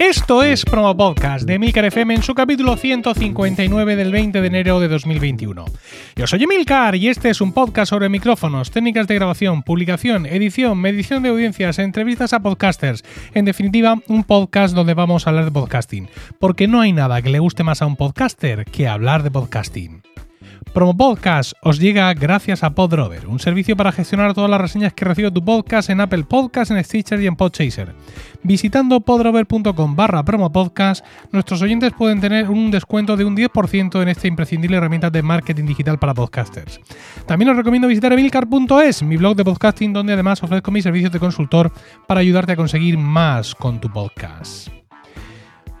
Esto es Promo Podcast de Emilcar FM en su capítulo 159 del 20 de enero de 2021. Yo soy Emilcar y este es un podcast sobre micrófonos, técnicas de grabación, publicación, edición, medición de audiencias, entrevistas a podcasters. En definitiva, un podcast donde vamos a hablar de podcasting. Porque no hay nada que le guste más a un podcaster que hablar de podcasting. Promo Podcast os llega gracias a Podrover, un servicio para gestionar todas las reseñas que recibe tu podcast en Apple Podcasts, en Stitcher y en Podchaser. Visitando podrover.com barra promopodcast, nuestros oyentes pueden tener un descuento de un 10% en esta imprescindible herramienta de marketing digital para podcasters. También os recomiendo visitar emilcar.es, mi blog de podcasting, donde además ofrezco mis servicios de consultor para ayudarte a conseguir más con tu podcast.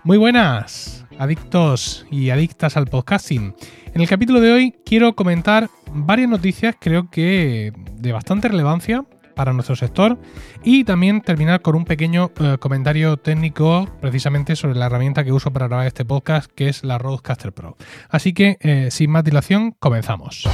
Muy buenas, adictos y adictas al podcasting. En el capítulo de hoy quiero comentar varias noticias, creo que de bastante relevancia para nuestro sector y también terminar con un pequeño eh, comentario técnico precisamente sobre la herramienta que uso para grabar este podcast que es la Roadcaster Pro. Así que eh, sin más dilación comenzamos.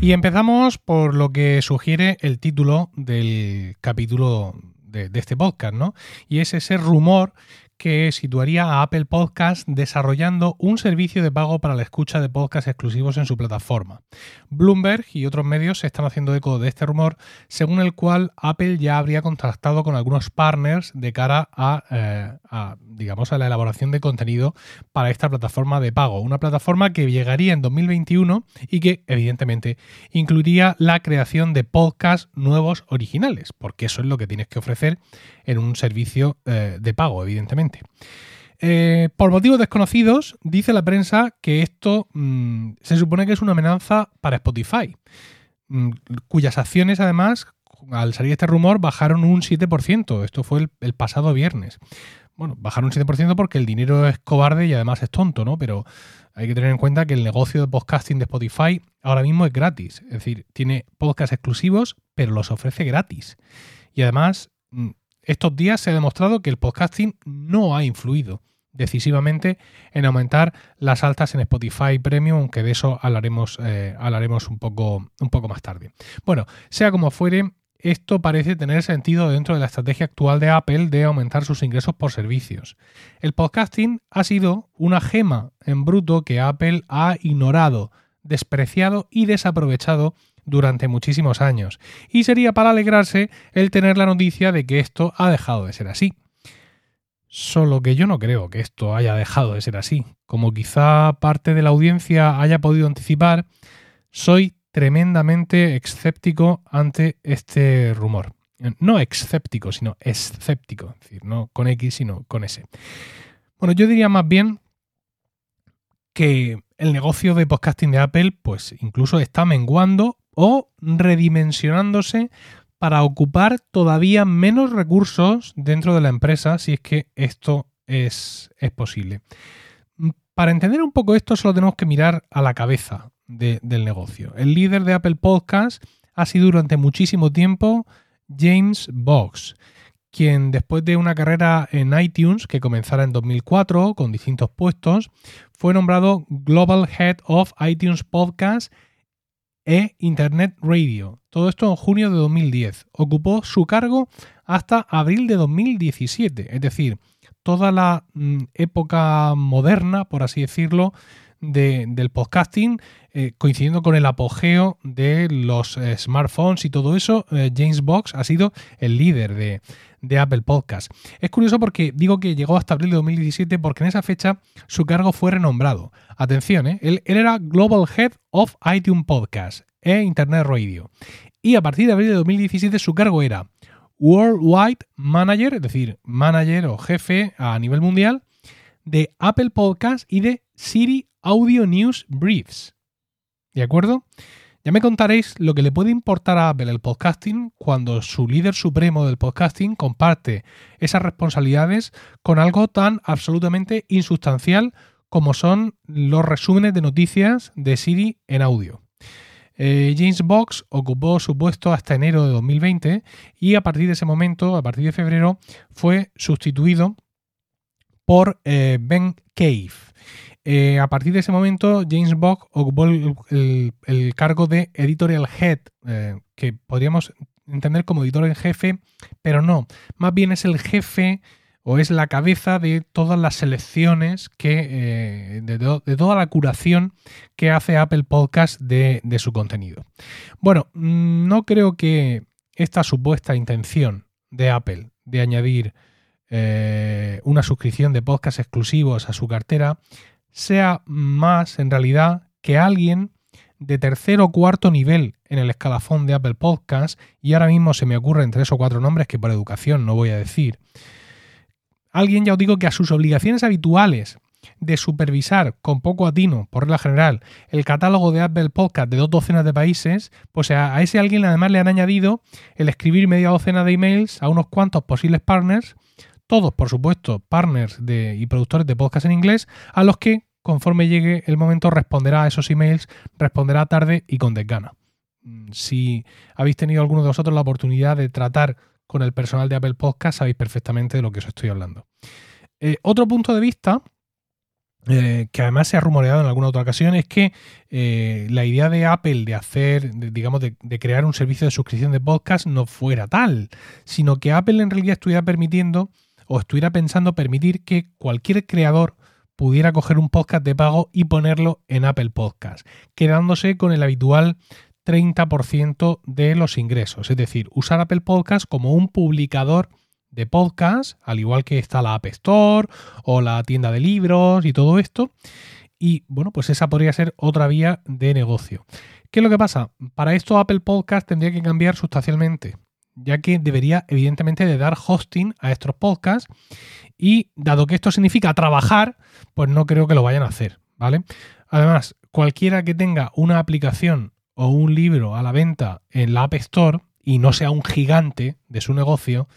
Y empezamos por lo que sugiere el título del capítulo de, este podcast, ¿no? Y es ese rumor que situaría a Apple Podcast desarrollando un servicio de pago para la escucha de podcasts exclusivos en su plataforma. Bloomberg y otros medios se están haciendo eco de este rumor, según el cual Apple ya habría contactado con algunos partners de cara a, eh, a digamos, a la elaboración de contenido para esta plataforma de pago. Una plataforma que llegaría en 2021 y que, evidentemente, incluiría la creación de podcasts nuevos originales, porque eso es lo que tienes que ofrecer en un servicio eh, de pago, evidentemente. Eh, por motivos desconocidos, dice la prensa que esto mmm, se supone que es una amenaza para Spotify, mmm, cuyas acciones además, al salir este rumor, bajaron un 7%. Esto fue el, pasado viernes. Bueno, bajaron un 7% porque el dinero es cobarde y además es tonto, ¿no? Pero hay que tener en cuenta que el negocio de podcasting de Spotify ahora mismo es gratis. Es decir, tiene podcasts exclusivos, pero los ofrece gratis. Y además mm, estos días se ha demostrado que el podcasting no ha influido decisivamente en aumentar las altas en Spotify Premium, aunque de eso hablaremos, eh, hablaremos un, poco, un poco más tarde. Bueno, sea como fuere, esto parece tener sentido dentro de la estrategia actual de Apple de aumentar sus ingresos por servicios. El podcasting ha sido una gema en bruto que Apple ha ignorado, despreciado y desaprovechado durante muchísimos años, y sería para alegrarse el tener la noticia de que esto ha dejado de ser así. Solo que yo no creo que esto haya dejado de ser así. Como quizá parte de la audiencia haya podido anticipar, soy tremendamente escéptico ante este rumor. No escéptico, sino escéptico, es decir, no con X, sino con S. Bueno, yo diría más bien que el negocio de podcasting de Apple, pues incluso está menguando o redimensionándose para ocupar todavía menos recursos dentro de la empresa, si es que esto es, es posible. Para entender un poco esto, solo tenemos que mirar a la cabeza de, del negocio. El líder de Apple Podcast ha sido durante muchísimo tiempo James Box, quien después de una carrera en iTunes que comenzara en 2004 con distintos puestos, fue nombrado Global Head of iTunes Podcast e Internet Radio. Todo esto en junio de 2010. Ocupó su cargo hasta abril de 2017, es decir, toda la mm, época moderna, por así decirlo, de, del podcasting, eh, coincidiendo con el apogeo de los eh, smartphones y todo eso, eh, James Box ha sido el líder de, de, Apple Podcast. Es curioso porque digo que llegó hasta abril de 2017 porque en esa fecha su cargo fue renombrado. Atención, él, él, era Global Head of iTunes Podcast e Internet Radio. Y a partir de abril de 2017 su cargo era Worldwide Manager, es decir, manager o jefe a nivel mundial de Apple Podcast y de Siri Audio News Briefs. ¿De acuerdo? Ya me contaréis lo que le puede importar a Apple el podcasting cuando su líder supremo del podcasting comparte esas responsabilidades con algo tan absolutamente insustancial como son los resúmenes de noticias de Siri en audio. Eh, James Box ocupó su puesto hasta enero de 2020 y a partir de ese momento, a partir de febrero, fue sustituido por eh, Ben Cave. Eh, a partir de ese momento, James Bogg ocupó el, cargo de editorial head, eh, que podríamos entender como editor en jefe, pero no, más bien es el jefe o es la cabeza de todas las selecciones que, eh, de, toda la curación que hace Apple Podcast de, su contenido. Bueno, mm, no creo que esta supuesta intención de Apple de añadir una suscripción de podcast exclusivos a su cartera sea más en realidad que alguien de tercer o cuarto nivel en el escalafón de Apple Podcast, y ahora mismo se me ocurren tres o cuatro nombres que por educación no voy a decir, Alguien, ya os digo, que a sus obligaciones habituales de supervisar con poco atino, por regla general, el catálogo de Apple Podcast de dos docenas de países, pues a, ese alguien además le han añadido el escribir media docena de emails a unos cuantos posibles partners, todos por supuesto partners de, y productores de podcast en inglés, a los que conforme llegue el momento responderá a esos emails, responderá tarde y con desgana. Mm, si habéis tenido alguno de vosotros la oportunidad de tratar con el personal de Apple Podcast sabéis perfectamente de lo que os estoy hablando. Eh, otro punto de vista, eh, que además se ha rumoreado en alguna otra ocasión, es que eh, la idea de Apple de hacer, digamos, de, de, crear un servicio de suscripción de podcast no fuera tal, sino que Apple en realidad estuviera permitiendo o estuviera pensando permitir que cualquier creador pudiera coger un podcast de pago y ponerlo en Apple Podcast, quedándose con el habitual 30% de los ingresos. Es decir, usar Apple Podcast como un publicador de podcast, al igual que está la App Store o la tienda de libros y todo esto. Y bueno, pues esa podría ser otra vía de negocio. ¿Qué es lo que pasa? Para esto Apple Podcast tendría que cambiar sustancialmente, ya que debería evidentemente de dar hosting a estos podcasts y dado que esto significa trabajar, pues no creo que lo vayan a hacer, ¿vale? Además, cualquiera que tenga una aplicación o un libro a la venta en la App Store y no sea un gigante de su negocio,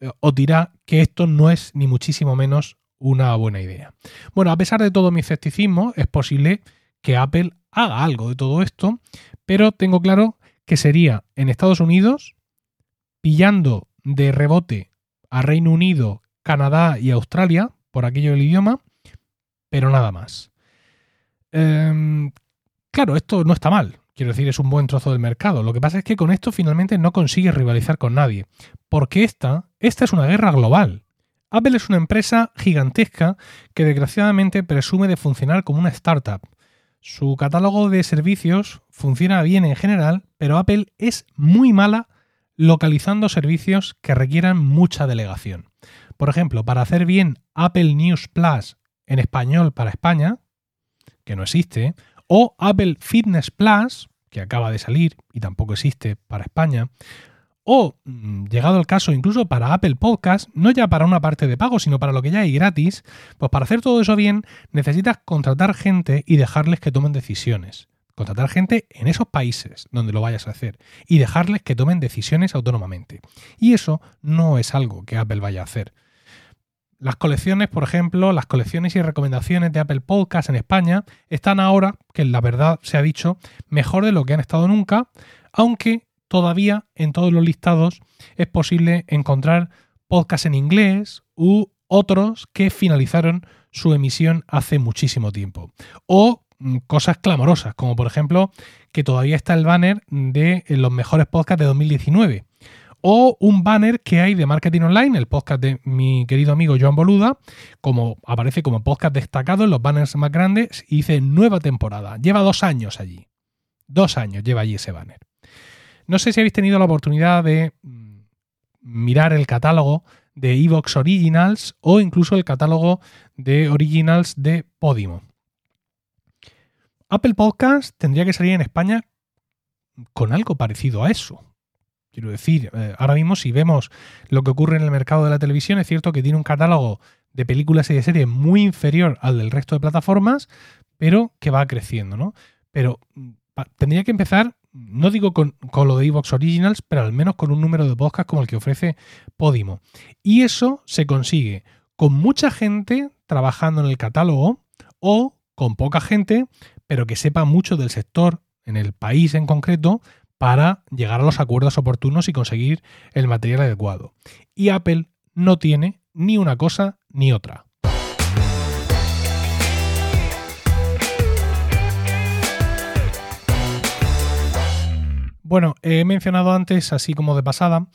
eh, os dirá que esto no es ni muchísimo menos una buena idea. Bueno, a pesar de todo mi escepticismo, es posible que Apple haga algo de todo esto, pero tengo claro que sería en Estados Unidos, pillando de rebote a Reino Unido, Canadá y Australia, por aquello del idioma, pero nada más. Em, claro, esto no está mal. Quiero decir, es un buen trozo del mercado. Lo que pasa es que con esto finalmente no consigue rivalizar con nadie. Porque esta, esta es una guerra global. Apple es una empresa gigantesca que desgraciadamente presume de funcionar como una startup. Su catálogo de servicios funciona bien en general, pero Apple es muy mala localizando servicios que requieran mucha delegación. Por ejemplo, para hacer bien Apple News Plus en español para España, que no existe, o Apple Fitness Plus, que acaba de salir y tampoco existe para España, o, mm, llegado el caso, incluso para Apple Podcast, no ya para una parte de pago, sino para lo que ya hay gratis, pues para hacer todo eso bien necesitas contratar gente y dejarles que tomen decisiones. Contratar gente en esos países donde lo vayas a hacer y dejarles que tomen decisiones autónomamente. Y eso no es algo que Apple vaya a hacer. Las colecciones, por ejemplo, las colecciones y recomendaciones de Apple Podcast en España están ahora, que la verdad se ha dicho, mejor de lo que han estado nunca, aunque todavía en todos los listados es posible encontrar podcasts en inglés u otros que finalizaron su emisión hace muchísimo tiempo. O cosas clamorosas, como por ejemplo que todavía está el banner de los mejores podcasts de 2019 o un banner que hay de Marketing Online, el podcast de mi querido amigo Joan Boluda, como aparece como podcast destacado en los banners más grandes y dice nueva temporada. Lleva dos años allí. Dos años lleva allí ese banner. No sé si habéis tenido la oportunidad de mm, mirar el catálogo de Evox Originals o incluso el catálogo de Originals de Podimo. Apple Podcast tendría que salir en España con algo parecido a eso. Quiero decir, eh, ahora mismo si vemos lo que ocurre en el mercado de la televisión, es cierto que tiene un catálogo de películas y de series muy inferior al del resto de plataformas, pero que va creciendo, ¿no? Pero mm, tendría que empezar, no digo con, lo de Evox Originals, pero al menos con un número de podcasts como el que ofrece Podimo. Y eso se consigue con mucha gente trabajando en el catálogo o con poca gente, pero que sepa mucho del sector, en el país en concreto, para llegar a los acuerdos oportunos y conseguir el material adecuado. Y Apple no tiene ni una cosa ni otra. Bueno, he mencionado antes, así como de pasada,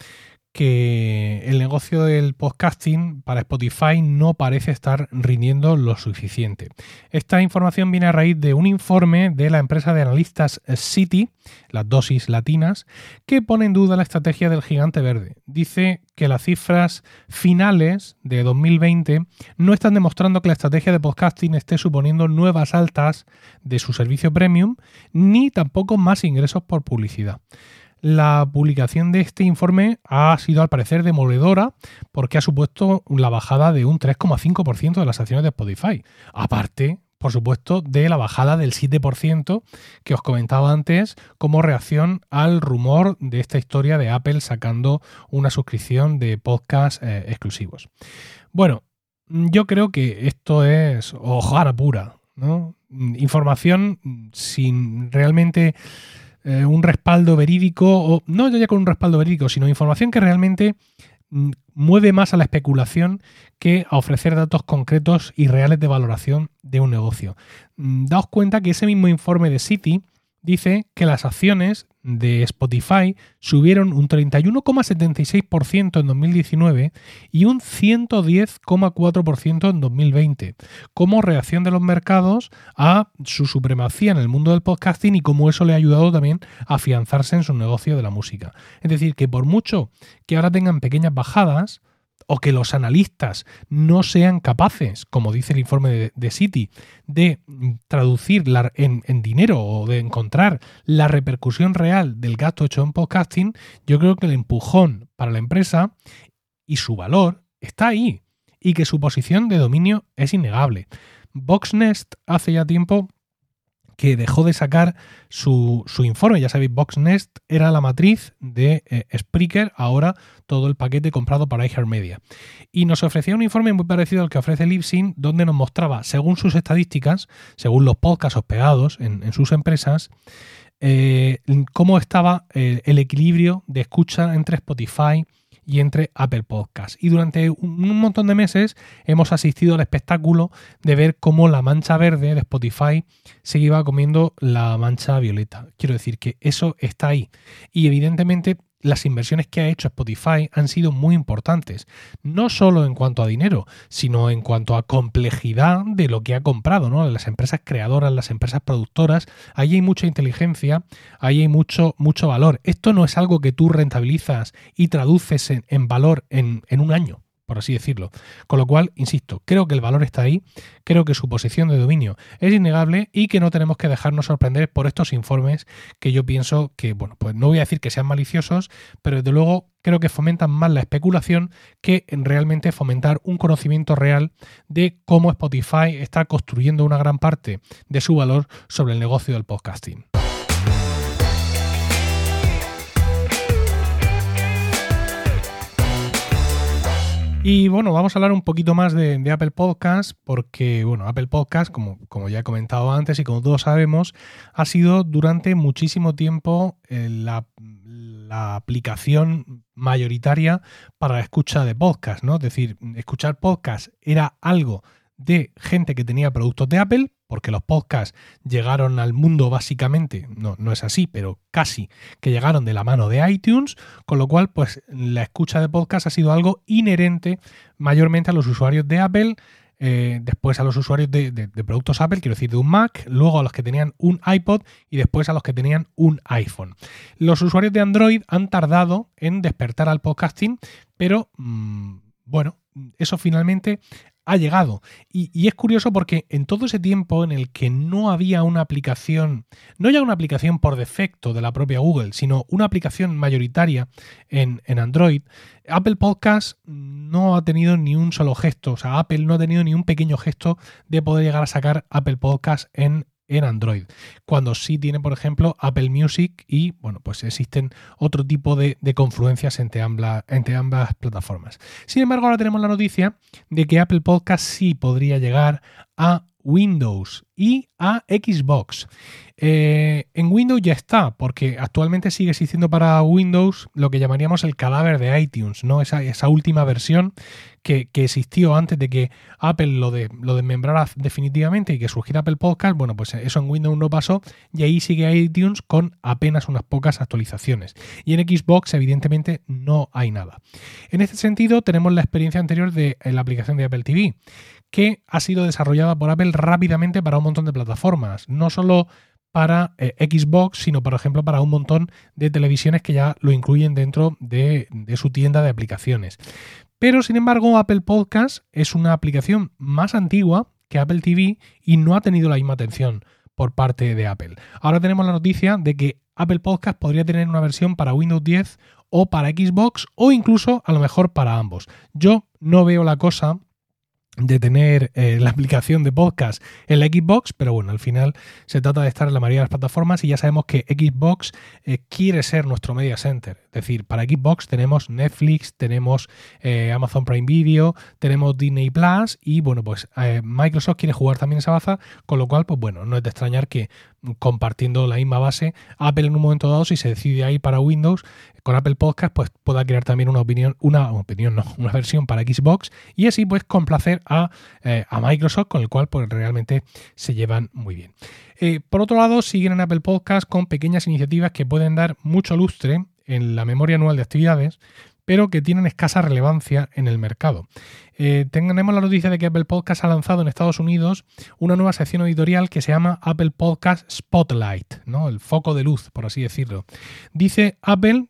que el negocio del podcasting para Spotify no parece estar rindiendo lo suficiente. Esta información viene a raíz de un informe de la empresa de analistas City, las dosis latinas, que pone en duda la estrategia del gigante verde. Dice que las cifras finales de 2020 no están demostrando que la estrategia de podcasting esté suponiendo nuevas altas de su servicio premium, ni tampoco más ingresos por publicidad la publicación de este informe ha sido al parecer demoledora porque ha supuesto la bajada de un 3,5% de las acciones de Spotify. Aparte, por supuesto, de la bajada del 7% que os comentaba antes como reacción al rumor de esta historia de Apple sacando una suscripción de podcast eh, exclusivos. Bueno, yo creo que esto es ojara pura, ¿no? Información sin realmente eh, un respaldo verídico, o no ya con un respaldo verídico, sino información que realmente mm, mueve más a la especulación que a ofrecer datos concretos y reales de valoración de un negocio. Mm, daos cuenta que ese mismo informe de City dice que las acciones de Spotify subieron un 31,76% en 2019 y un 110,4% en 2020, como reacción de los mercados a su supremacía en el mundo del podcasting y cómo eso le ha ayudado también a afianzarse en su negocio de la música. Es decir, que por mucho que ahora tengan pequeñas bajadas, o que los analistas no sean capaces, como dice el informe de, City, de traducir en, en, dinero o de encontrar la repercusión real del gasto hecho en podcasting, yo creo que el empujón para la empresa y su valor está ahí y que su posición de dominio es innegable. Voxnest hace ya tiempo que dejó de sacar su, informe. Ya sabéis, Boxnest era la matriz de eh, Spreaker, ahora todo el paquete comprado para iHeartMedia. Y nos ofrecía un informe muy parecido al que ofrece Libsyn, donde nos mostraba, según sus estadísticas, según los podcasts hospedados en, en sus empresas, eh, cómo estaba eh, el equilibrio de escucha entre Spotify, y entre Apple Podcasts. Y durante un montón de meses hemos asistido al espectáculo de ver cómo la mancha verde de Spotify se iba comiendo la mancha violeta. Quiero decir que eso está ahí. Y evidentemente las inversiones que ha hecho Spotify han sido muy importantes, no solo en cuanto a dinero, sino en cuanto a complejidad de lo que ha comprado, ¿no? Las empresas creadoras, las empresas productoras, ahí hay mucha inteligencia, ahí hay mucho, mucho valor. Esto no es algo que tú rentabilizas y traduces en, valor en un año por así decirlo. Con lo cual, insisto, creo que el valor está ahí, creo que su posición de dominio es innegable y que no tenemos que dejarnos sorprender por estos informes que yo pienso que, bueno, pues no voy a decir que sean maliciosos, pero desde luego creo que fomentan más la especulación que realmente fomentar un conocimiento real de cómo Spotify está construyendo una gran parte de su valor sobre el negocio del podcasting. Y bueno, vamos a hablar un poquito más de, Apple Podcast, porque bueno, Apple Podcast, como, como, ya he comentado antes y como todos sabemos, ha sido durante muchísimo tiempo eh, la, aplicación mayoritaria para la escucha de podcast, ¿no? Es decir, escuchar podcast era algo de gente que tenía productos de Apple, porque los podcasts llegaron al mundo básicamente, no, no es así, pero casi, que llegaron de la mano de iTunes, con lo cual, pues la escucha de podcast ha sido algo inherente mayormente a los usuarios de Apple, eh, después a los usuarios de, productos Apple, quiero decir, de un Mac, luego a los que tenían un iPod y después a los que tenían un iPhone. Los usuarios de Android han tardado en despertar al podcasting, pero mm, bueno, eso finalmente ha llegado. Y, es curioso porque en todo ese tiempo en el que no había una aplicación, no ya una aplicación por defecto de la propia Google, sino una aplicación mayoritaria en, en Android, Apple Podcast no ha tenido ni un solo gesto. O sea, Apple no ha tenido ni un pequeño gesto de poder llegar a sacar Apple Podcast en en Android. Cuando sí tiene, por ejemplo, Apple Music y, bueno, pues existen otro tipo de, confluencias entre ambas, entre ambas plataformas. Sin embargo, ahora tenemos la noticia de que Apple Podcast sí podría llegar a Windows y a Xbox. Eh, en Windows ya está, porque actualmente sigue existiendo para Windows lo que llamaríamos el cadáver de iTunes, ¿no? Esa, esa última versión que, existió antes de que Apple lo, de, lo desmembrara definitivamente y que surgiera Apple Podcast. Bueno, pues eso en Windows no pasó y ahí sigue iTunes con apenas unas pocas actualizaciones. Y en Xbox, evidentemente, no hay nada. En este sentido, tenemos la experiencia anterior de la aplicación de Apple TV que ha sido desarrollada por Apple rápidamente para un montón de plataformas. No solo para eh, Xbox, sino por ejemplo para un montón de televisiones que ya lo incluyen dentro de, su tienda de aplicaciones. Pero sin embargo, Apple Podcast es una aplicación más antigua que Apple TV y no ha tenido la misma atención por parte de Apple. Ahora tenemos la noticia de que Apple Podcast podría tener una versión para Windows 10 o para Xbox o incluso a lo mejor para ambos. Yo no veo la cosa de tener eh, la aplicación de podcast en la Xbox, pero bueno, al final se trata de estar en la mayoría de las plataformas y ya sabemos que Xbox eh, quiere ser nuestro media center. Es decir, para Xbox tenemos Netflix, tenemos eh, Amazon Prime Video, tenemos Disney Plus y bueno, pues Microsoft quiere jugar también esa baza, con lo cual, pues bueno, no es de extrañar que compartiendo la misma base, Apple en un momento dado, si se decide ahí para Windows, con Apple Podcast, pues pueda crear también una opinión, una opinión, no, una versión para Xbox y así pues complacer a, eh, a Microsoft, con el cual pues realmente se llevan muy bien. Eh, por otro lado, siguen en Apple Podcast con pequeñas iniciativas que pueden dar mucho lustre en la memoria anual de actividades, pero que tienen escasa relevancia en el mercado. Eh, tenemos la noticia de que Apple Podcast ha lanzado en Estados Unidos una nueva sección editorial que se llama Apple Podcast Spotlight, ¿no? el foco de luz, por así decirlo. Dice Apple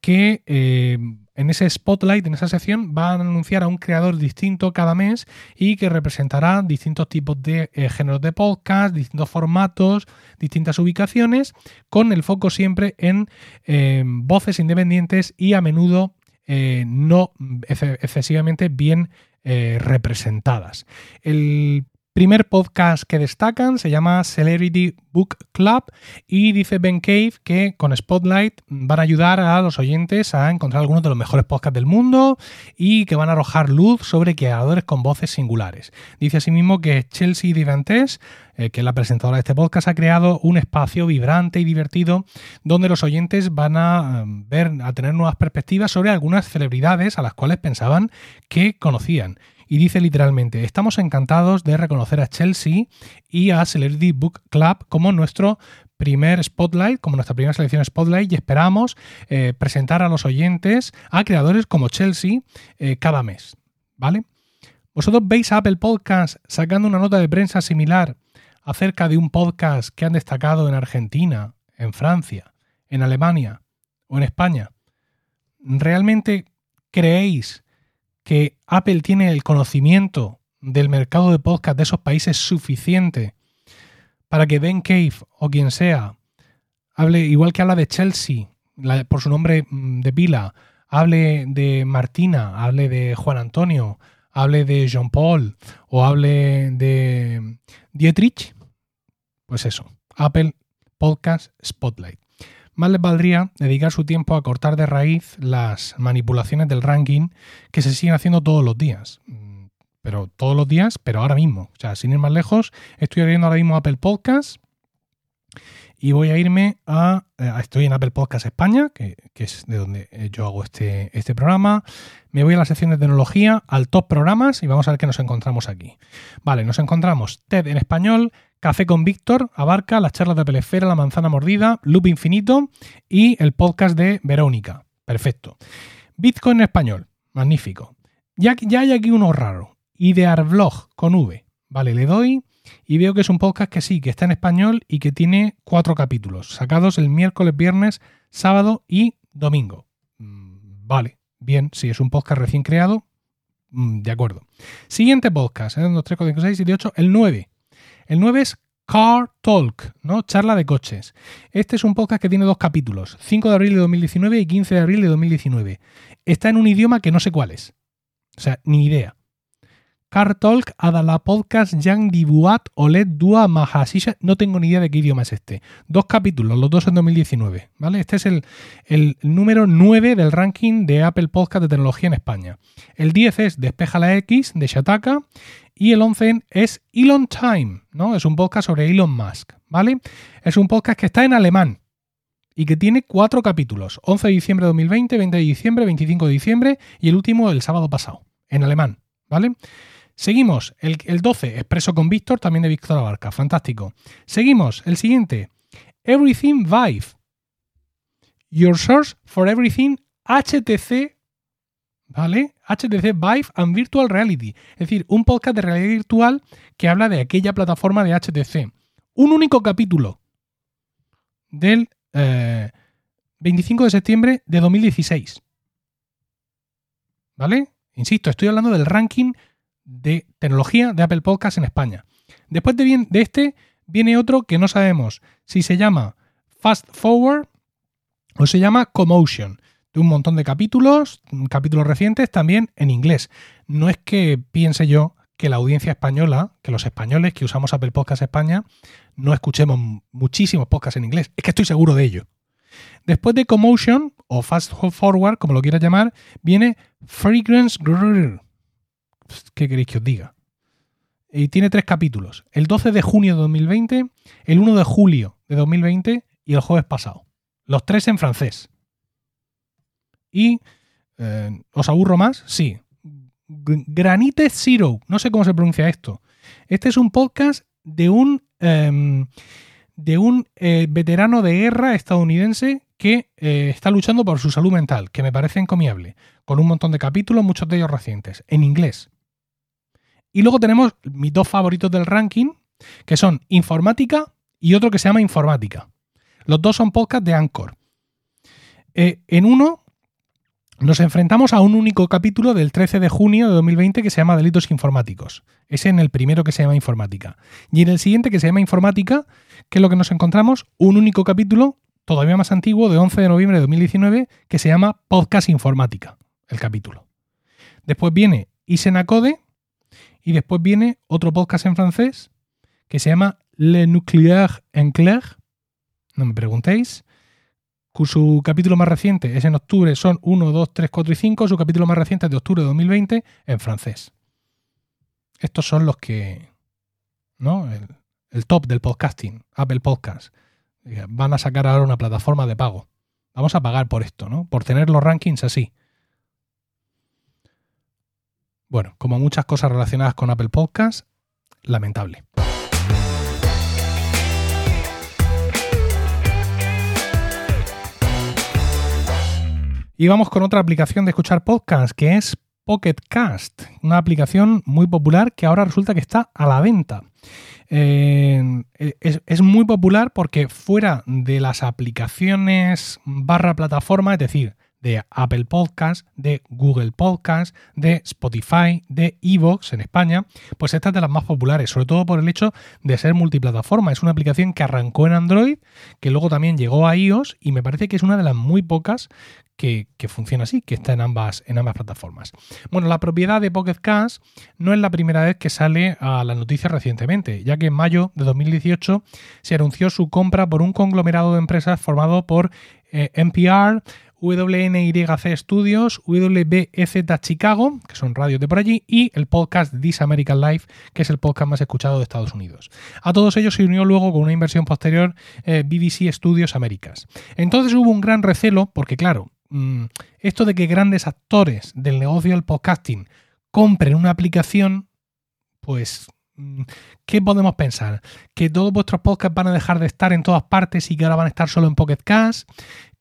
que eh, en ese spotlight, en esa sección, van a anunciar a un creador distinto cada mes y que representará distintos tipos de eh, géneros de podcast, distintos formatos, distintas ubicaciones, con el foco siempre en voces independientes y a menudo eh, no excesivamente bien eh, representadas. El primer podcast que destacan se llama Celebrity Book Club y dice Ben Cave que con Spotlight van a ayudar a los oyentes a encontrar algunos de los mejores podcasts del mundo y que van a arrojar luz sobre creadores con voces singulares. Dice asimismo que Chelsea Divantes, eh, que es la presentadora de este podcast, ha creado un espacio vibrante y divertido donde los oyentes van a um, ver, a tener nuevas perspectivas sobre algunas celebridades a las cuales pensaban que conocían y dice literalmente, estamos encantados de reconocer a Chelsea y a Celebrity Book Club como nuestro primer spotlight, como nuestra primera selección spotlight y esperamos eh, presentar a los oyentes a creadores como Chelsea eh, cada mes, ¿vale? ¿Vosotros veis a Apple Podcast sacando una nota de prensa similar acerca de un podcast que han destacado en Argentina, en Francia, en Alemania o en España? ¿Realmente creéis que Apple tiene el conocimiento del mercado de podcast de esos países suficiente para que Ben Cave o quien sea hable, igual que habla de Chelsea, por su nombre mm, de pila, hable de Martina, hable de Juan Antonio, hable de Jean Paul o hable de Dietrich, pues eso, Apple Podcast Spotlight. Más les valdría dedicar su tiempo a cortar de raíz las manipulaciones del ranking que se siguen haciendo todos los días. Mm, pero todos los días, pero ahora mismo. O sea, sin ir más lejos, estoy abriendo ahora mismo Apple Podcast y voy a irme a. Eh, estoy en Apple Podcast España, que, es de donde eh, yo hago este, este programa. Me voy a la sección de tecnología, al top programas y vamos a ver qué nos encontramos aquí. Vale, nos encontramos TED en español, Café con Víctor abarca las charlas de Pelesfera, La Manzana Mordida, Loop Infinito y el podcast de Verónica. Perfecto. Bitcoin en español. Magnífico. Ya, hay aquí uno raro. Idearblog con V. Vale, le doy y veo que es un podcast que sí, que está en español y que tiene cuatro capítulos, sacados el miércoles, viernes, sábado y domingo. Mm, vale, bien, si es un podcast recién creado, mm, de acuerdo. Siguiente podcast, 1, 2, 3, 4, 5, 6, 7, 8, el 9. El 9 es Car Talk, ¿no? Charla de coches. Este es un podcast que tiene dos capítulos, 5 de abril de 2019 y 15 de abril de 2019. Está en un idioma que no sé cuál es. O sea, ni idea. Car Talk Adala Podcast Yang Dibuat Oled Dua Mahasisha. No tengo ni idea de qué idioma es este. Dos capítulos, los dos en 2019. ¿vale? Este es el, el número 9 del ranking de Apple Podcast de tecnología en España. El 10 es Despeja la X de Shataka. Y el 11 es Elon Time, ¿no? Es un podcast sobre Elon Musk, ¿vale? Es un podcast que está en alemán y que tiene cuatro capítulos. 11 de diciembre de 2020, 20 de diciembre, 25 de diciembre y el último el sábado pasado, en alemán, ¿vale? Seguimos, el, 12, Expreso con Víctor, también de Víctor Abarca, fantástico. Seguimos, el siguiente, Everything Vive. Your source for everything HTC, ¿vale? HTC Vive and Virtual Reality. Es decir, un podcast de realidad virtual que habla de aquella plataforma de HTC. Un único capítulo del 25 eh, de septiembre de 2016. ¿Vale? Insisto, estoy hablando del ranking de tecnología de Apple Podcast en España. Después de, de este viene otro que no sabemos si se llama Fast Forward o se llama Commotion. De un montón de capítulos, capítulos recientes también en inglés. No es que piense yo que la audiencia española, que los españoles que usamos Apple Podcast España, no escuchemos muchísimos podcasts en inglés. Es que estoy seguro de ello. Después de Commotion, o Fast Forward, como lo quieras llamar, viene Fragrance Grrr. ¿Qué queréis que os diga? Y tiene tres capítulos. El 12 de junio de 2020, el 1 de julio de 2020 y el jueves pasado. Los tres en francés. Y... Eh, ¿Os aburro más? Sí. Granite Zero. No sé cómo se pronuncia esto. Este es un podcast de un, em, de un eh, veterano de guerra estadounidense que eh, está luchando por su salud mental, que me parece encomiable, con un montón de capítulos, muchos de ellos recientes, en inglés. Y luego tenemos mis dos favoritos del ranking, que son Informática y otro que se llama Informática. Los dos son podcasts de Anchor. Eh, en uno nos enfrentamos a un único capítulo del 13 de junio de 2020 que se llama Delitos Informáticos. Es en el primero que se llama Informática. Y en el siguiente que se llama Informática, ¿qué es lo que nos encontramos? Un único capítulo, todavía más antiguo, de 11 de noviembre de 2019, que se llama Podcast Informática, el capítulo. Después viene Isenacode y después viene otro podcast en francés que se llama Le Nucléaire en Clair. No me preguntéis su capítulo más reciente es en octubre, son 1, 2, 3, 4 y 5. Su capítulo más reciente es de octubre de 2020 en francés. Estos son los que. ¿No? El, top del podcasting, Apple Podcast. Van a sacar ahora una plataforma de pago. Vamos a pagar por esto, ¿no? Por tener los rankings así. Bueno, como muchas cosas relacionadas con Apple Podcast, lamentable. Y vamos con otra aplicación de escuchar podcast que es Pocket Cast, una aplicación muy popular que ahora resulta que está a la venta. Es, es, muy popular porque fuera de las aplicaciones barra plataforma, es decir, de Apple Podcast, de Google Podcast, de Spotify, de Evox en España, pues esta es de las más populares, sobre todo por el hecho de ser multiplataforma. Es una aplicación que arrancó en Android, que luego también llegó a iOS y me parece que es una de las muy pocas que, funciona así, que está en ambas, en ambas plataformas. Bueno, la propiedad de Pocket Cast no es la primera vez que sale a las noticias recientemente, ya que en mayo de 2018 se anunció su compra por un conglomerado de empresas formado por eh, NPR, WNYC Studios, WBEZ Chicago, que son radios de por allí, y el podcast This American Life, que es el podcast más escuchado de Estados Unidos. A todos ellos se unió luego con una inversión posterior eh, BBC Studios Américas. Entonces hubo un gran recelo, porque claro, mm, esto de que grandes actores del negocio del podcasting compren una aplicación, pues mm, ¿Qué podemos pensar? ¿Que todos vuestros podcasts van a dejar de estar en todas partes y que ahora van a estar solo en Pocket Cast?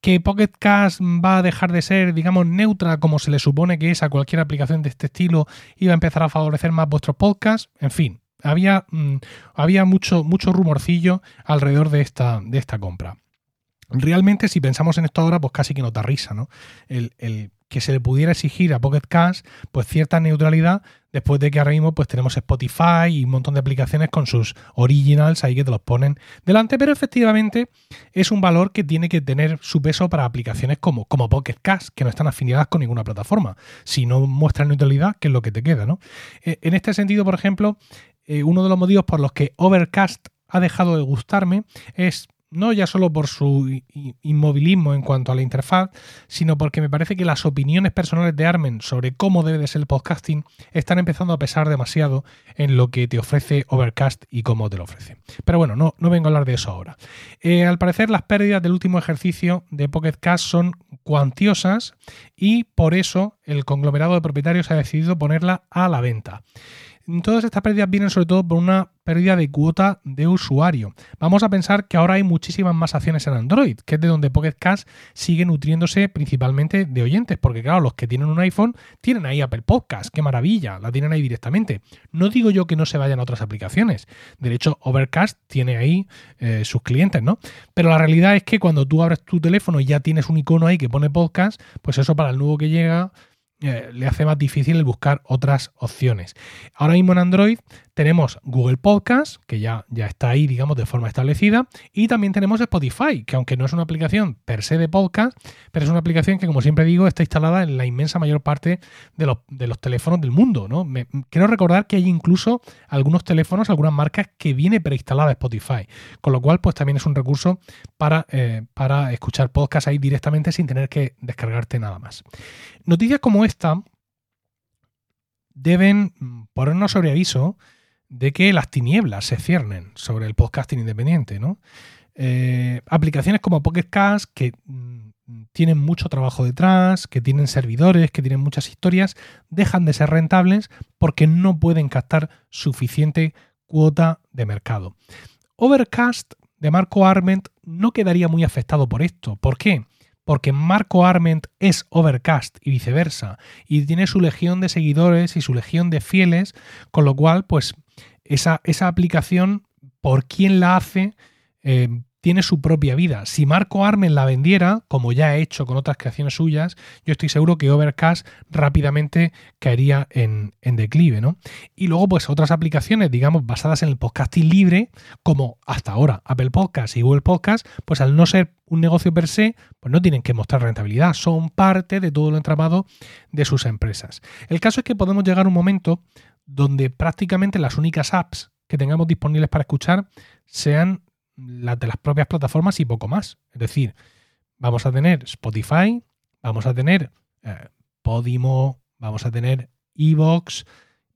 Que Pocket Cast va a dejar de ser, digamos, neutra como se le supone que es a cualquier aplicación de este estilo y va a empezar a favorecer más vuestros podcasts. En fin, había, mm, había mucho, mucho rumorcillo alrededor de esta, de esta compra. Realmente, si pensamos en esto ahora, pues casi que nos da risa, ¿no? El, que se le pudiera exigir a Pocket Cast pues cierta neutralidad después de que ahora mismo pues tenemos Spotify y un montón de aplicaciones con sus originals ahí que te los ponen delante, pero efectivamente es un valor que tiene que tener su peso para aplicaciones como, como Pocket Cast, que no están afiliadas con ninguna plataforma. Si no muestran neutralidad, ¿qué es lo que te queda? ¿no? Eh, en este sentido, por ejemplo, eh, uno de los motivos por los que Overcast ha dejado de gustarme es no ya solo por su inmovilismo en cuanto a la interfaz, sino porque me parece que las opiniones personales de Armen sobre cómo debe de ser el podcasting están empezando a pesar demasiado en lo que te ofrece Overcast y cómo te lo ofrece. Pero bueno, no, no vengo a hablar de eso ahora. Eh, al parecer las pérdidas del último ejercicio de Pocket Cast son cuantiosas y por eso el conglomerado de propietarios ha decidido ponerla a la venta. Todas estas pérdidas vienen sobre todo por una pérdida de cuota de usuario. Vamos a pensar que ahora hay muchísimas más acciones en Android, que es de donde Pocket Cast sigue nutriéndose principalmente de oyentes, porque claro, los que tienen un iPhone tienen ahí Apple Podcast, qué maravilla, la tienen ahí directamente. No digo yo que no se vayan a otras aplicaciones, de hecho Overcast tiene ahí eh, sus clientes, ¿no? Pero la realidad es que cuando tú abres tu teléfono y ya tienes un icono ahí que pone podcast, pues eso para el nuevo que llega eh, le hace más difícil el buscar otras opciones. Ahora mismo en Android tenemos Google Podcast, que ya, ya está ahí, digamos, de forma establecida, y también tenemos Spotify, que aunque no es una aplicación per se de podcast, pero es una aplicación que, como siempre digo, está instalada en la inmensa mayor parte de los, de los teléfonos del mundo. ¿no? quiero recordar que hay incluso algunos teléfonos, algunas marcas que viene preinstalada Spotify, con lo cual, pues también es un recurso para, eh, para escuchar podcast ahí directamente sin tener que descargarte nada más. Noticias como esta deben ponernos sobre aviso de que las tinieblas se ciernen sobre el podcasting independiente, ¿no? Eh, aplicaciones como Pocket Cast que mm, tienen mucho trabajo detrás, que tienen servidores, que tienen muchas historias, dejan de ser rentables porque no pueden captar suficiente cuota de mercado. Overcast de Marco Arment no quedaría muy afectado por esto. ¿Por qué? Porque Marco Arment es Overcast y viceversa, y tiene su legión de seguidores y su legión de fieles, con lo cual, pues esa, esa aplicación, por quién la hace, eh, tiene su propia vida. Si Marco Armen la vendiera, como ya ha hecho con otras creaciones suyas, yo estoy seguro que Overcast rápidamente caería en, declive, ¿no? Y luego, pues otras aplicaciones, digamos, basadas en el podcasting libre, como hasta ahora Apple Podcast y Google Podcast, pues al no ser un negocio per se, pues no tienen que mostrar rentabilidad, son parte de todo lo entramado de sus empresas. El caso es que podemos llegar a un momento donde prácticamente las únicas apps que tengamos disponibles para escuchar sean las de las propias plataformas y poco más. Es decir, vamos a tener Spotify, vamos a tener eh, Podimo, vamos a tener Evox,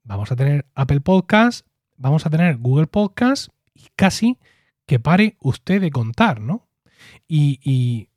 vamos a tener Apple Podcast, vamos a tener Google Podcast y casi que pare usted de contar, ¿no? Y,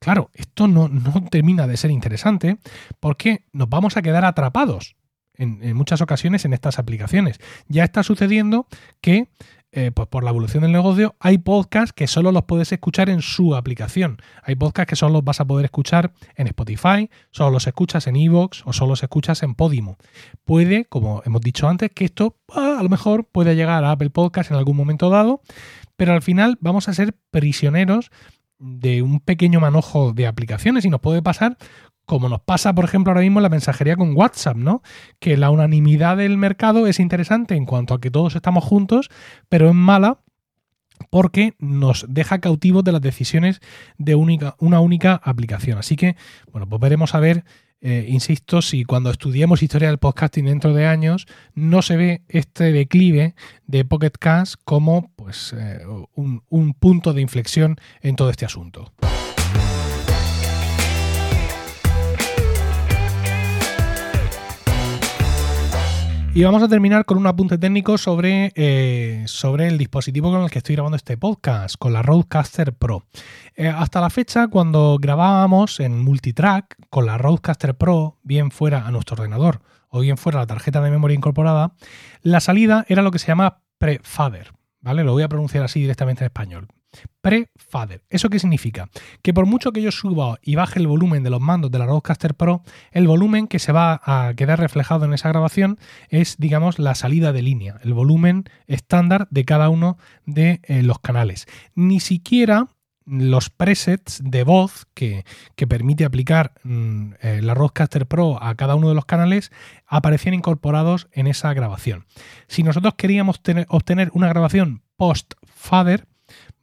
claro, esto no, no termina de ser interesante porque nos vamos a quedar atrapados en, muchas ocasiones en estas aplicaciones. Ya está sucediendo que eh, pues por la evolución del negocio, hay podcasts que solo los puedes escuchar en su aplicación. Hay podcasts que solo los vas a poder escuchar en Spotify, solo los escuchas en Evox o solo los escuchas en Podimo. Puede, como hemos dicho antes, que esto ah, a lo mejor puede llegar a Apple Podcast en algún momento dado, pero al final vamos a ser prisioneros de un pequeño manojo de aplicaciones y nos puede pasar como nos pasa, por ejemplo, ahora mismo en la mensajería con WhatsApp, ¿no? Que la unanimidad del mercado es interesante en cuanto a que todos estamos juntos, pero es mala porque nos deja cautivos de las decisiones de una única aplicación. Así que, bueno, pues veremos a ver, eh, insisto, si cuando estudiemos historia del podcasting dentro de años no se ve este declive de Pocket Cast como pues, eh, un punto de inflexión en todo este asunto. Y vamos a terminar con un apunte técnico sobre, eh, sobre el dispositivo con el que estoy grabando este podcast, con la Roadcaster Pro. Eh, hasta la fecha, cuando grabábamos en multitrack con la Roadcaster Pro, bien fuera a nuestro ordenador o bien fuera la tarjeta de memoria incorporada, la salida era lo que se llama prefader. ¿Vale? Lo voy a pronunciar así directamente en español. Pre-Fader. ¿Eso qué significa? Que por mucho que yo suba y baje el volumen de los mandos de la Rodecaster Pro, el volumen que se va a quedar reflejado en esa grabación es, digamos, la salida de línea, el volumen estándar de cada uno de eh, los canales. Ni siquiera los presets de voz que, permite aplicar mm, eh, la Rodecaster Pro a cada uno de los canales aparecían incorporados en esa grabación. Si nosotros queríamos obtener una grabación post-fader,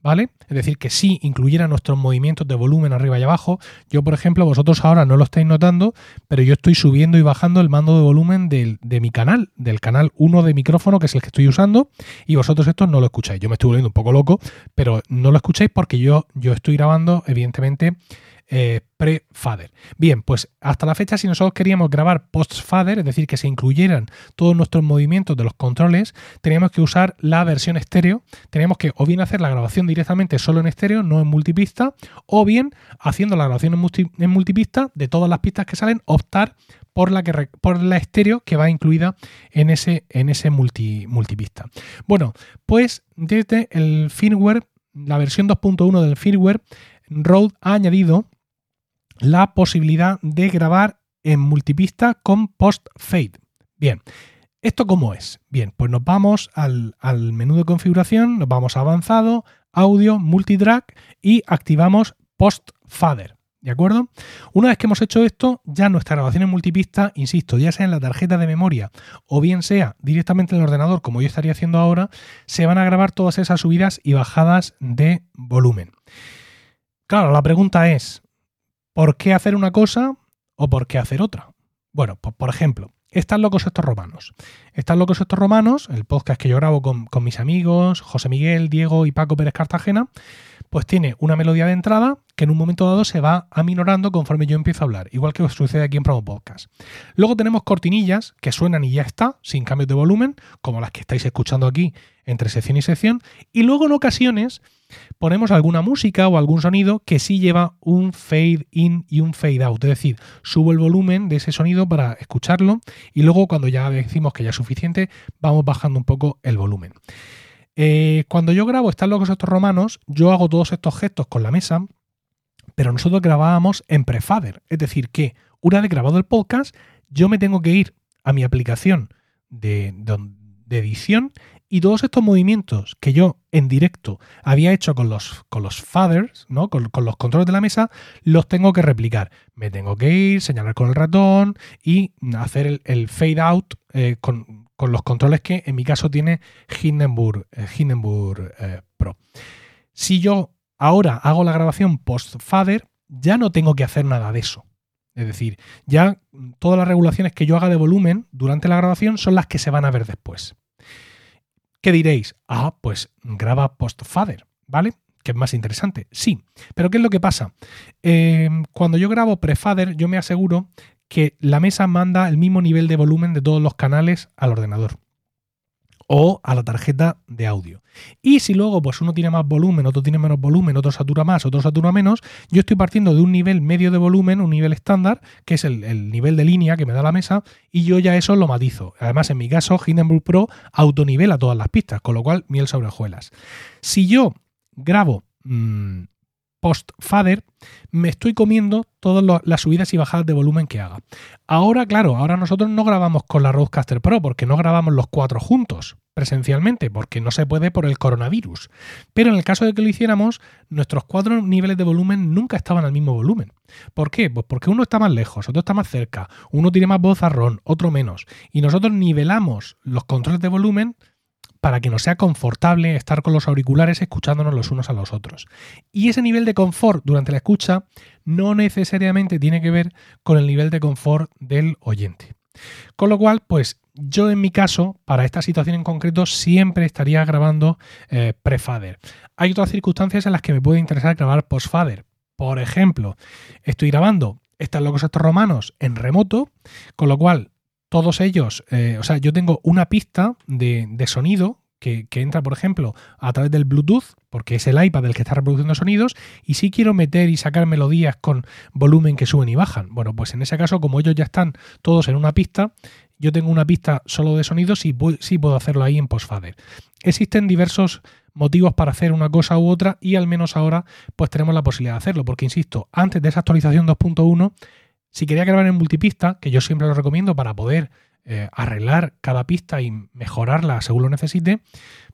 ¿vale? Es decir, que sí incluyera nuestros movimientos de volumen arriba y abajo. Yo, por ejemplo, vosotros ahora no lo estáis notando, pero yo estoy subiendo y bajando el mando de volumen de mi canal, del canal 1 de micrófono, que es el que estoy usando, y vosotros esto no lo escucháis. Yo me estoy volviendo un poco loco, pero no lo escucháis porque yo, yo estoy grabando, evidentemente, eh, pre-fader. Bien, pues hasta la fecha, si nosotros queríamos grabar post-fader, es decir, que se incluyeran todos nuestros movimientos de los controles, teníamos que usar la versión estéreo. Teníamos que o bien hacer la grabación directamente solo en estéreo, no en multipista, o bien haciendo la grabación en, multipista de todas las pistas que salen, optar por la, que, por la estéreo que va incluida en ese, en ese multipista. Bueno, pues desde el firmware, la versión 2.1 del firmware, Rode ha añadido la posibilidad de grabar en multipista con post-fade. Bien, ¿esto cómo es? Bien, pues nos vamos al, menú de configuración, nos vamos a avanzado, audio, multitrack y activamos post-fader. ¿De acuerdo? Una vez que hemos hecho esto, ya nuestra grabación en multipista, insisto, ya sea en la tarjeta de memoria o bien sea directamente en el ordenador, como yo estaría haciendo ahora, se van a grabar todas esas subidas y bajadas de volumen. Claro, la pregunta es, ¿Por qué hacer una cosa o por qué hacer otra? Bueno, pues por ejemplo, están locos estos romanos. Están locos estos romanos, el podcast que yo grabo con, con, mis amigos, José Miguel, Diego y Paco Pérez Cartagena, pues tiene una melodía de entrada que en un momento dado se va aminorando conforme yo empiezo a hablar, igual que sucede aquí en Promo Podcast. Luego tenemos cortinillas que suenan y ya está, sin cambios de volumen, como las que estáis escuchando aquí entre sección y sección, y luego en ocasiones ponemos alguna música o algún sonido que sí lleva un fade in y un fade out. Es decir, subo el volumen de ese sonido para escucharlo y luego cuando ya decimos que ya es suficiente, vamos bajando un poco el volumen. Eh, cuando yo grabo Están locos estos romanos, yo hago todos estos gestos con la mesa, pero nosotros grabábamos en prefader. Es decir, que una vez grabado el podcast, yo me tengo que ir a mi aplicación de, de edición y todos estos movimientos que yo en directo había hecho con los, con los faders, ¿no? Con, los controles de la mesa, los tengo que replicar. Me tengo que ir, señalar con el ratón y hacer el, fade out eh, con, los controles que en mi caso tiene Hindenburg, eh, Hindenburg eh, Pro. Si yo ahora hago la grabación post-fader, ya no tengo que hacer nada de eso. Es decir, ya todas las regulaciones que yo haga de volumen durante la grabación son las que se van a ver después. ¿Qué diréis? Ah, pues graba post-fader, ¿vale? Que es más interesante. Sí, pero ¿qué es lo que pasa? Em, cuando yo grabo pre-fader, yo me aseguro que la mesa manda el mismo nivel de volumen de todos los canales al ordenador o a la tarjeta de audio. Y si luego pues uno tiene más volumen, otro tiene menos volumen, otro satura más, otro satura menos, yo estoy partiendo de un nivel medio de volumen, un nivel estándar, que es el, nivel de línea que me da la mesa, y yo ya eso lo matizo. Además, en mi caso, Hindenburg Pro autonivela todas las pistas, con lo cual miel sobre hojuelas. Si yo grabo mm, post-fader, me estoy comiendo todas las subidas y bajadas de volumen que haga. Ahora, claro, ahora nosotros no grabamos con la Rodecaster Pro porque no grabamos los cuatro juntos presencialmente, porque no se puede por el coronavirus. Pero en el caso de que lo hiciéramos, nuestros cuatro niveles de volumen nunca estaban al mismo volumen. ¿Por qué? Pues porque uno está más lejos, otro está más cerca, uno tiene más voz ron, otro menos. Y nosotros nivelamos los controles de volumen para que nos sea confortable estar con los auriculares escuchándonos los unos a los otros. Y ese nivel de confort durante la escucha no necesariamente tiene que ver con el nivel de confort del oyente. Con lo cual, pues yo en mi caso, para esta situación en concreto, siempre estaría grabando eh, pre-fader. Hay otras circunstancias en las que me puede interesar grabar post-fader. Por ejemplo, estoy grabando estas locos estos romanos en remoto, con lo cual todos ellos, eh, o sea, yo tengo una pista de, sonido que, entra, por ejemplo, a través del Bluetooth, porque es el iPad el que está reproduciendo sonidos, y si quiero meter y sacar melodías con volumen que suben y bajan. Bueno, pues en ese caso, como ellos ya están todos en una pista, yo tengo una pista solo de sonidos y sí puedo hacerlo ahí en Postfader. Existen diversos motivos para hacer una cosa u otra y al menos ahora pues tenemos la posibilidad de hacerlo, porque insisto, antes de esa actualización 2.1 si quería grabar en multipista, que yo siempre lo recomiendo para poder eh, arreglar cada pista y mejorarla según lo necesite,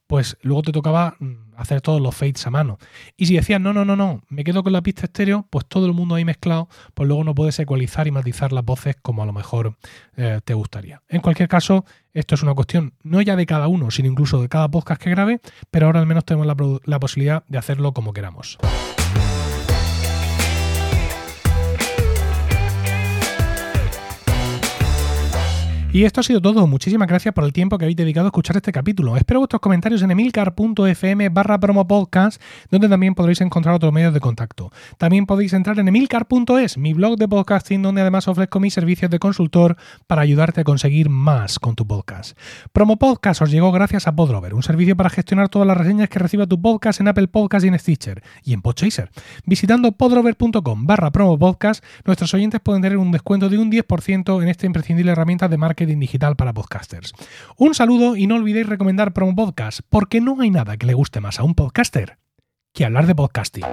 pues luego te tocaba mm, hacer todos los fades a mano. Y si decías, no, no, no, no, me quedo con la pista estéreo, pues todo el mundo ahí mezclado, pues luego no puedes ecualizar y matizar las voces como a lo mejor eh, te gustaría. En cualquier caso, esto es una cuestión no ya de cada uno, sino incluso de cada podcast que grabe, pero ahora al menos tenemos la, la posibilidad de hacerlo como queramos. Y esto ha sido todo. Muchísimas gracias por el tiempo que habéis dedicado a escuchar este capítulo. Espero vuestros comentarios en emilcar.fm barra promopodcast, donde también podréis encontrar otros medios de contacto. También podéis entrar en emilcar.es, mi blog de podcasting, donde además ofrezco mis servicios de consultor para ayudarte a conseguir más con tu podcast. Promopodcast os llegó gracias a Podrover, un servicio para gestionar todas las reseñas que reciba tu podcast en Apple Podcast y en Stitcher y en Podchaser. Visitando podrover.com barra promopodcast, nuestros oyentes pueden tener un descuento de un 10% en esta imprescindible herramienta de marketing digital para podcasters. Un saludo y no olvidéis recomendar Promo Podcast, porque no hay nada que le guste más a un podcaster que hablar de podcasting.